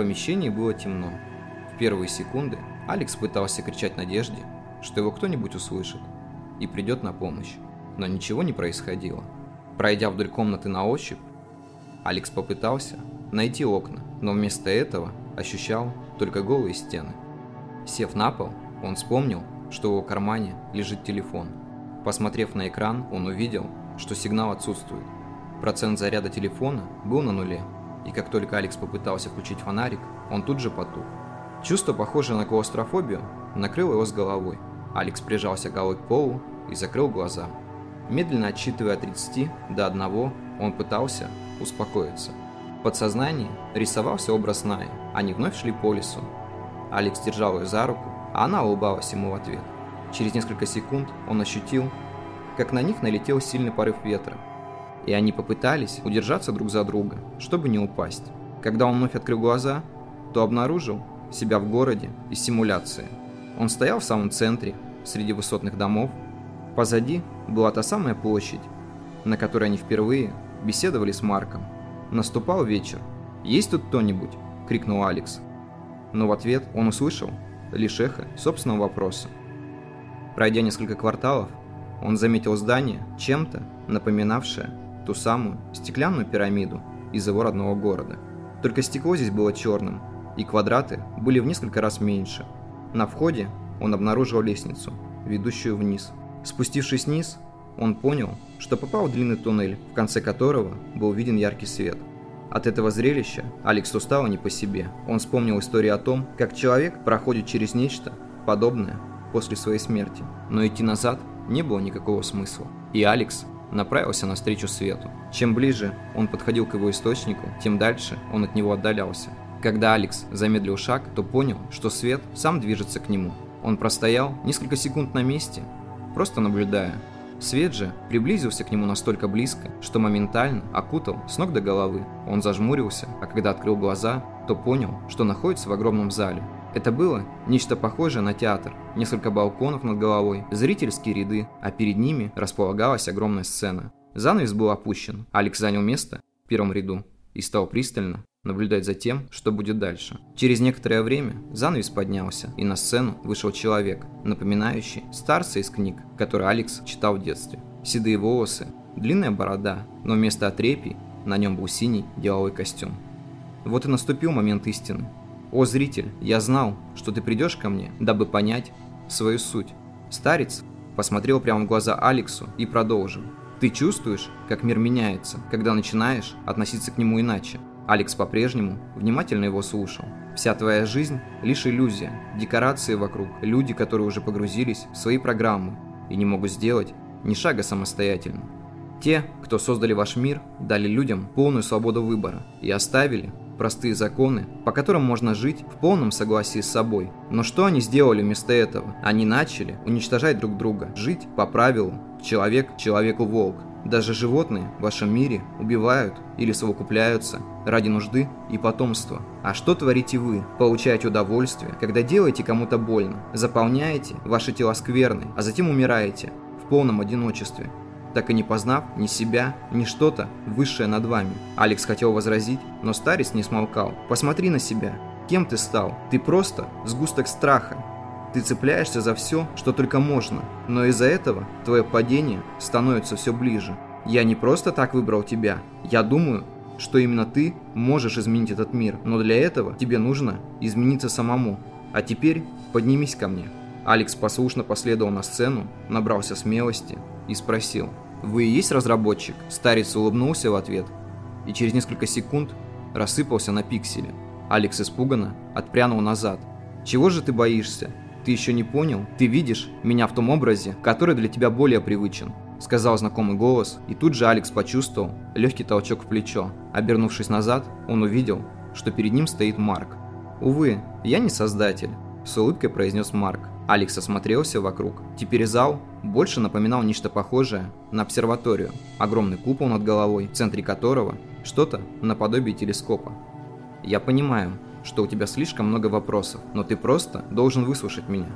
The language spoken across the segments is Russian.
помещении было темно. В первые секунды Алекс пытался кричать Надежде, что его кто-нибудь услышит и придет на помощь, но ничего не происходило. Пройдя вдоль комнаты на ощупь, Алекс попытался найти окна, но вместо этого ощущал только голые стены. Сев на пол, он вспомнил, что в его кармане лежит телефон. Посмотрев на экран, он увидел, что сигнал отсутствует. Процент заряда телефона был на нуле, и как только Алекс попытался включить фонарик, он тут же потух. Чувство, похожее на клаустрофобию, накрыло его с головой. Алекс прижался головой к полу и закрыл глаза. Медленно отсчитывая от 30 до 1, он пытался успокоиться. В подсознании рисовался образ Наи, они вновь шли по лесу. Алекс держал ее за руку, а она улыбалась ему в ответ. Через несколько секунд он ощутил, как на них налетел сильный порыв ветра, и они попытались удержаться друг за друга, чтобы не упасть. Когда он вновь открыл глаза, то обнаружил себя в городе из симуляции. Он стоял в самом центре, среди высотных домов. Позади была та самая площадь, на которой они впервые беседовали с Марком. Наступал вечер. «Есть тут кто-нибудь?» – крикнул Алекс. Но в ответ он услышал лишь эхо собственного вопроса. Пройдя несколько кварталов, он заметил здание, чем-то напоминавшее ту самую стеклянную пирамиду из его родного города. Только стекло здесь было черным, и квадраты были в несколько раз меньше. На входе он обнаружил лестницу, ведущую вниз. Спустившись вниз, он понял, что попал в длинный туннель, в конце которого был виден яркий свет. От этого зрелища Алекс устал не по себе. Он вспомнил историю о том, как человек проходит через нечто подобное после своей смерти. Но идти назад не было никакого смысла. И Алекс направился навстречу свету. Чем ближе он подходил к его источнику, тем дальше он от него отдалялся. Когда Алекс замедлил шаг, то понял, что свет сам движется к нему. Он простоял несколько секунд на месте, просто наблюдая. Свет же приблизился к нему настолько близко, что моментально окутал с ног до головы. Он зажмурился, а когда открыл глаза, то понял, что находится в огромном зале. Это было нечто похожее на театр. Несколько балконов над головой, зрительские ряды, а перед ними располагалась огромная сцена. Занавес был опущен. Алекс занял место в первом ряду и стал пристально наблюдать за тем, что будет дальше. Через некоторое время занавес поднялся, и на сцену вышел человек, напоминающий старца из книг, которые Алекс читал в детстве. Седые волосы, длинная борода, но вместо отрепий на нем был синий деловой костюм. Вот и наступил момент истины. «О, зритель, я знал, что ты придешь ко мне, дабы понять свою суть». Старец посмотрел прямо в глаза Алексу и продолжил. «Ты чувствуешь, как мир меняется, когда начинаешь относиться к нему иначе. Алекс по-прежнему внимательно его слушал. Вся твоя жизнь – лишь иллюзия, декорации вокруг, люди, которые уже погрузились в свои программы и не могут сделать ни шага самостоятельно. Те, кто создали ваш мир, дали людям полную свободу выбора и оставили простые законы, по которым можно жить в полном согласии с собой. Но что они сделали вместо этого? Они начали уничтожать друг друга, жить по правилу «человек человеку волк». Даже животные в вашем мире убивают или совокупляются ради нужды и потомства. А что творите вы? Получаете удовольствие, когда делаете кому-то больно, заполняете ваши тела скверной, а затем умираете в полном одиночестве, так и не познав ни себя, ни что-то высшее над вами. Алекс хотел возразить, но старец не смолкал. Посмотри на себя. Кем ты стал? Ты просто сгусток страха, ты цепляешься за все, что только можно, но из-за этого твое падение становится все ближе. Я не просто так выбрал тебя. Я думаю, что именно ты можешь изменить этот мир, но для этого тебе нужно измениться самому. А теперь поднимись ко мне. Алекс послушно последовал на сцену, набрался смелости и спросил. «Вы и есть разработчик?» Старец улыбнулся в ответ и через несколько секунд рассыпался на пиксели. Алекс испуганно отпрянул назад. «Чего же ты боишься? Ты еще не понял? Ты видишь меня в том образе, который для тебя более привычен. Сказал знакомый голос, и тут же Алекс почувствовал легкий толчок в плечо. Обернувшись назад, он увидел, что перед ним стоит Марк. «Увы, я не создатель», – с улыбкой произнес Марк. Алекс осмотрелся вокруг. Теперь зал больше напоминал нечто похожее на обсерваторию. Огромный купол над головой, в центре которого что-то наподобие телескопа. «Я понимаю, что у тебя слишком много вопросов, но ты просто должен выслушать меня.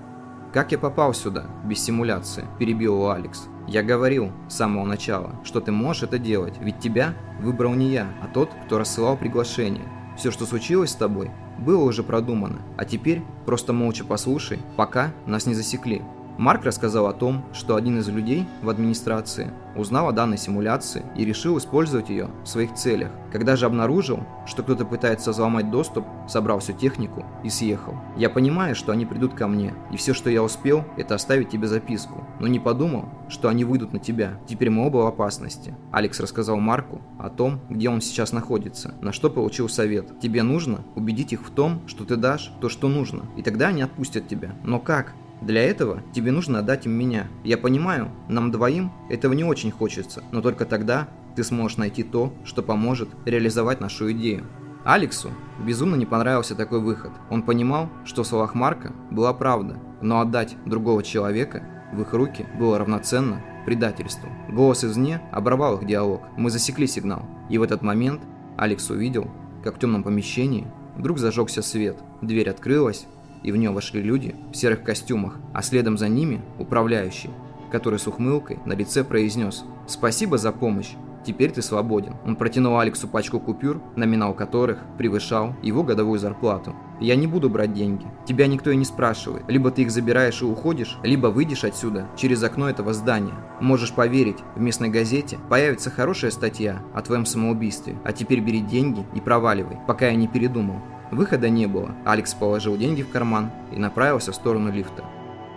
Как я попал сюда, без симуляции, перебил его Алекс. Я говорил с самого начала, что ты можешь это делать, ведь тебя выбрал не я, а тот, кто рассылал приглашение. Все, что случилось с тобой, было уже продумано, а теперь просто молча послушай, пока нас не засекли. Марк рассказал о том, что один из людей в администрации узнал о данной симуляции и решил использовать ее в своих целях. Когда же обнаружил, что кто-то пытается взломать доступ, собрал всю технику и съехал. Я понимаю, что они придут ко мне, и все, что я успел, это оставить тебе записку, но не подумал, что они выйдут на тебя. Теперь мы оба в опасности. Алекс рассказал Марку о том, где он сейчас находится, на что получил совет. Тебе нужно убедить их в том, что ты дашь то, что нужно, и тогда они отпустят тебя. Но как? Для этого тебе нужно отдать им меня. Я понимаю, нам двоим этого не очень хочется, но только тогда ты сможешь найти то, что поможет реализовать нашу идею. Алексу безумно не понравился такой выход. Он понимал, что в словах Марка была правда, но отдать другого человека в их руки было равноценно предательству. Голос извне оборвал их диалог. Мы засекли сигнал. И в этот момент Алекс увидел, как в темном помещении вдруг зажегся свет. Дверь открылась, и в нее вошли люди в серых костюмах, а следом за ними управляющий, который с ухмылкой на лице произнес «Спасибо за помощь, теперь ты свободен». Он протянул Алексу пачку купюр, номинал которых превышал его годовую зарплату. «Я не буду брать деньги. Тебя никто и не спрашивает. Либо ты их забираешь и уходишь, либо выйдешь отсюда через окно этого здания. Можешь поверить, в местной газете появится хорошая статья о твоем самоубийстве. А теперь бери деньги и проваливай, пока я не передумал». Выхода не было. Алекс положил деньги в карман и направился в сторону лифта.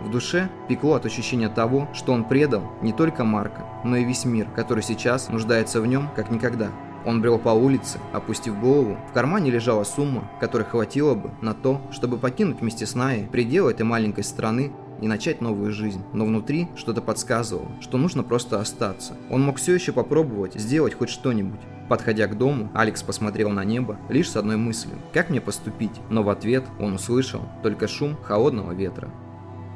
В душе пекло от ощущения того, что он предал не только Марка, но и весь мир, который сейчас нуждается в нем как никогда. Он брел по улице, опустив голову. В кармане лежала сумма, которой хватило бы на то, чтобы покинуть вместе с Наей пределы этой маленькой страны и начать новую жизнь. Но внутри что-то подсказывало, что нужно просто остаться. Он мог все еще попробовать сделать хоть что-нибудь. Подходя к дому, Алекс посмотрел на небо лишь с одной мыслью – как мне поступить? Но в ответ он услышал только шум холодного ветра.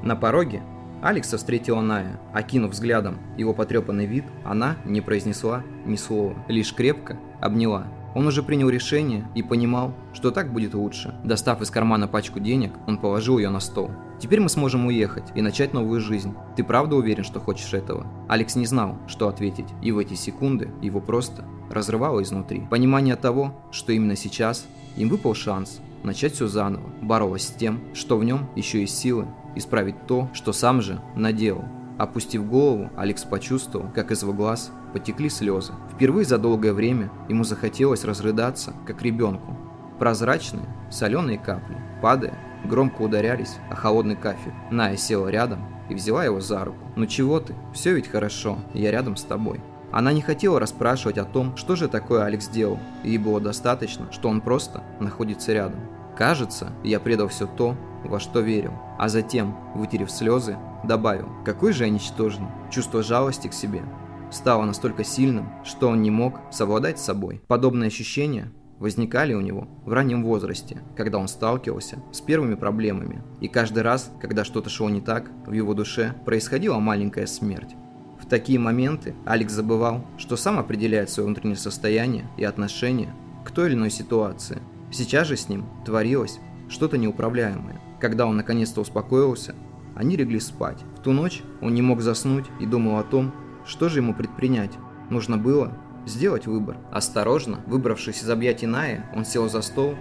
На пороге Алекса встретила Ная. Окинув взглядом его потрепанный вид, она не произнесла ни слова, лишь крепко обняла. Он уже принял решение и понимал, что так будет лучше. Достав из кармана пачку денег, он положил ее на стол. «Теперь мы сможем уехать и начать новую жизнь. Ты правда уверен, что хочешь этого?» Алекс не знал, что ответить, и в эти секунды его просто разрывало изнутри. Понимание того, что именно сейчас им выпал шанс начать все заново, боролась с тем, что в нем еще есть силы исправить то, что сам же наделал. Опустив голову, Алекс почувствовал, как из его глаз потекли слезы. Впервые за долгое время ему захотелось разрыдаться, как ребенку. Прозрачные, соленые капли, падая, громко ударялись о холодный кафель. Ная села рядом и взяла его за руку. «Ну чего ты? Все ведь хорошо, я рядом с тобой». Она не хотела расспрашивать о том, что же такое Алекс делал, ей было достаточно, что он просто находится рядом. «Кажется, я предал все то, во что верил», а затем, вытерев слезы, добавил, какой же я ничтожный. Чувство жалости к себе стало настолько сильным, что он не мог совладать с собой. Подобные ощущения возникали у него в раннем возрасте, когда он сталкивался с первыми проблемами. И каждый раз, когда что-то шло не так, в его душе происходила маленькая смерть. В такие моменты Алекс забывал, что сам определяет свое внутреннее состояние и отношение к той или иной ситуации. Сейчас же с ним творилось что-то неуправляемое. Когда он наконец-то успокоился, они легли спать. В ту ночь он не мог заснуть и думал о том, что же ему предпринять. Нужно было сделать выбор. Осторожно, выбравшись из объятий Ная, он сел за стол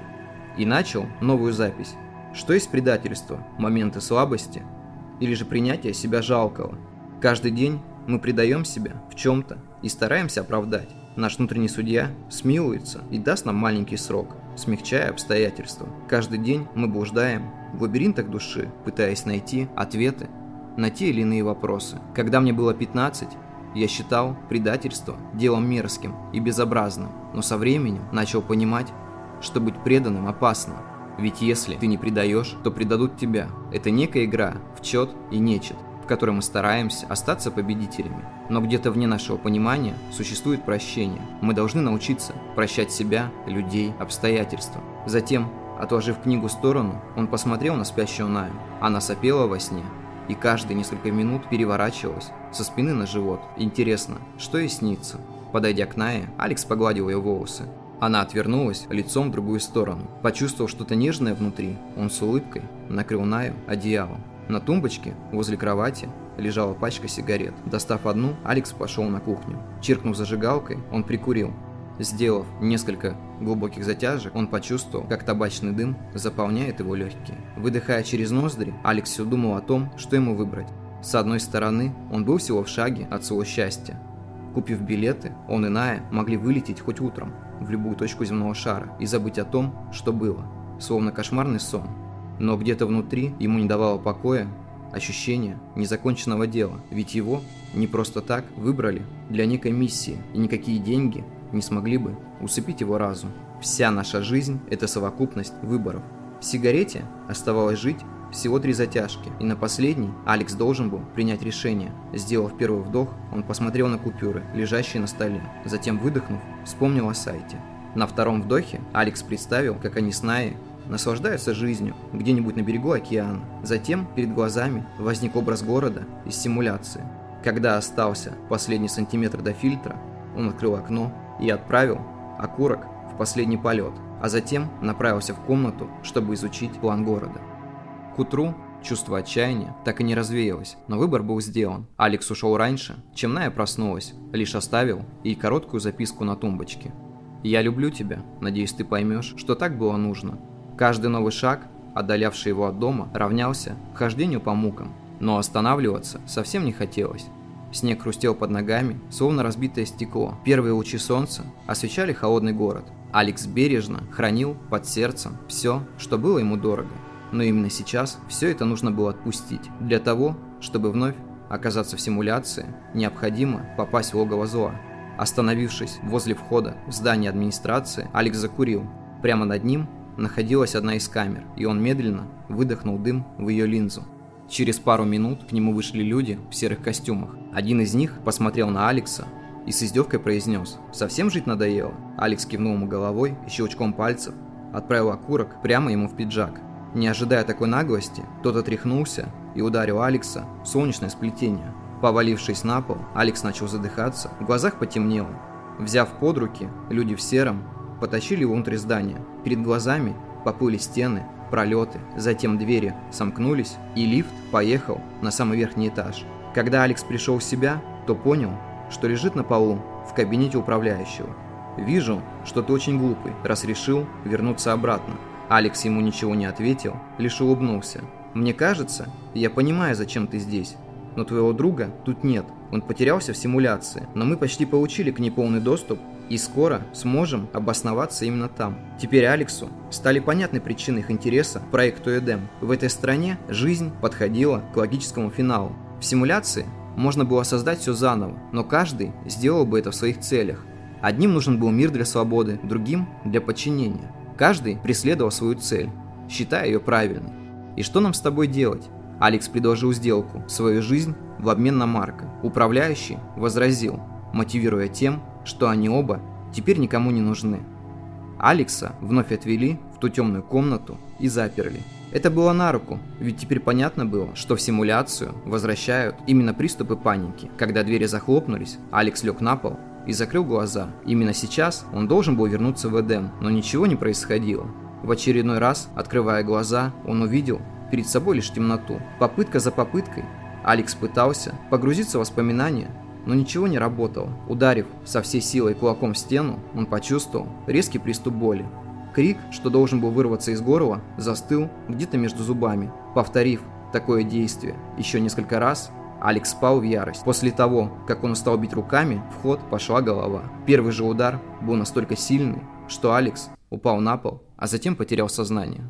и начал новую запись. Что есть предательство, моменты слабости или же принятие себя жалкого. Каждый день мы предаем себя в чем-то и стараемся оправдать. Наш внутренний судья смилуется и даст нам маленький срок, смягчая обстоятельства. Каждый день мы блуждаем в лабиринтах души, пытаясь найти ответы на те или иные вопросы. Когда мне было 15, я считал предательство делом мерзким и безобразным, но со временем начал понимать, что быть преданным опасно. Ведь если ты не предаешь, то предадут тебя. Это некая игра в чет и нечет, в которой мы стараемся остаться победителями. Но где-то вне нашего понимания существует прощение. Мы должны научиться прощать себя, людей, обстоятельства. Затем Отложив книгу в сторону, он посмотрел на спящую Наю. Она сопела во сне, и каждые несколько минут переворачивалась со спины на живот. Интересно, что ей снится? Подойдя к Нае, Алекс погладил ее волосы. Она отвернулась лицом в другую сторону. Почувствовав что-то нежное внутри, он с улыбкой накрыл Наю одеялом. На тумбочке возле кровати лежала пачка сигарет. Достав одну, Алекс пошел на кухню. Чиркнув зажигалкой, он прикурил. Сделав несколько глубоких затяжек, он почувствовал, как табачный дым заполняет его легкие. Выдыхая через ноздри, Алекс все думал о том, что ему выбрать. С одной стороны, он был всего в шаге от своего счастья. Купив билеты, он и Ная могли вылететь хоть утром в любую точку земного шара и забыть о том, что было, словно кошмарный сон. Но где-то внутри ему не давало покоя ощущение незаконченного дела, ведь его не просто так выбрали для некой миссии, и никакие деньги не смогли бы усыпить его разум. Вся наша жизнь – это совокупность выборов. В сигарете оставалось жить всего три затяжки, и на последний Алекс должен был принять решение. Сделав первый вдох, он посмотрел на купюры, лежащие на столе. Затем, выдохнув, вспомнил о сайте. На втором вдохе Алекс представил, как они с Наей наслаждаются жизнью где-нибудь на берегу океана. Затем перед глазами возник образ города из симуляции. Когда остался последний сантиметр до фильтра, он открыл окно и отправил окурок в последний полет, а затем направился в комнату, чтобы изучить план города. К утру чувство отчаяния так и не развеялось, но выбор был сделан. Алекс ушел раньше, чем Ная проснулась, лишь оставил ей короткую записку на тумбочке. «Я люблю тебя, надеюсь, ты поймешь, что так было нужно». Каждый новый шаг, отдалявший его от дома, равнялся хождению по мукам, но останавливаться совсем не хотелось. Снег хрустел под ногами, словно разбитое стекло. Первые лучи солнца освещали холодный город. Алекс бережно хранил под сердцем все, что было ему дорого. Но именно сейчас все это нужно было отпустить. Для того, чтобы вновь оказаться в симуляции, необходимо попасть в логово зла. Остановившись возле входа в здание администрации, Алекс закурил. Прямо над ним находилась одна из камер, и он медленно выдохнул дым в ее линзу. Через пару минут к нему вышли люди в серых костюмах. Один из них посмотрел на Алекса и с издевкой произнес «Совсем жить надоело?» Алекс кивнул ему головой и щелчком пальцев отправил окурок прямо ему в пиджак. Не ожидая такой наглости, тот отряхнулся и ударил Алекса в солнечное сплетение. Повалившись на пол, Алекс начал задыхаться, в глазах потемнело. Взяв под руки, люди в сером потащили его внутрь здания. Перед глазами поплыли стены, пролеты, затем двери сомкнулись, и лифт поехал на самый верхний этаж. Когда Алекс пришел в себя, то понял, что лежит на полу в кабинете управляющего. «Вижу, что ты очень глупый, раз решил вернуться обратно», Алекс ему ничего не ответил, лишь улыбнулся. «Мне кажется, я понимаю, зачем ты здесь. Но твоего друга тут нет. Он потерялся в симуляции, но мы почти получили к ней полный доступ и скоро сможем обосноваться именно там. Теперь Алексу стали понятны причины их интереса к проекту Эдем. В этой стране жизнь подходила к логическому финалу. В симуляции можно было создать все заново, но каждый сделал бы это в своих целях. Одним нужен был мир для свободы, другим – для подчинения. Каждый преследовал свою цель, считая ее правильной. И что нам с тобой делать? Алекс предложил сделку, свою жизнь в обмен на Марка. Управляющий возразил, мотивируя тем, что они оба теперь никому не нужны. Алекса вновь отвели в ту темную комнату и заперли. Это было на руку, ведь теперь понятно было, что в симуляцию возвращают именно приступы паники. Когда двери захлопнулись, Алекс лег на пол и закрыл глаза. Именно сейчас он должен был вернуться в Эдем, но ничего не происходило. В очередной раз, открывая глаза, он увидел перед собой лишь темноту. Попытка за попыткой Алекс пытался погрузиться в воспоминания, но ничего не работало. Ударив со всей силой кулаком в стену, он почувствовал резкий приступ боли. Крик, что должен был вырваться из горла, застыл где-то между зубами. Повторив такое действие еще несколько раз, Алекс спал в ярость. После того, как он устал бить руками, в ход пошла голова. Первый же удар был настолько сильный, что Алекс упал на пол, а затем потерял сознание.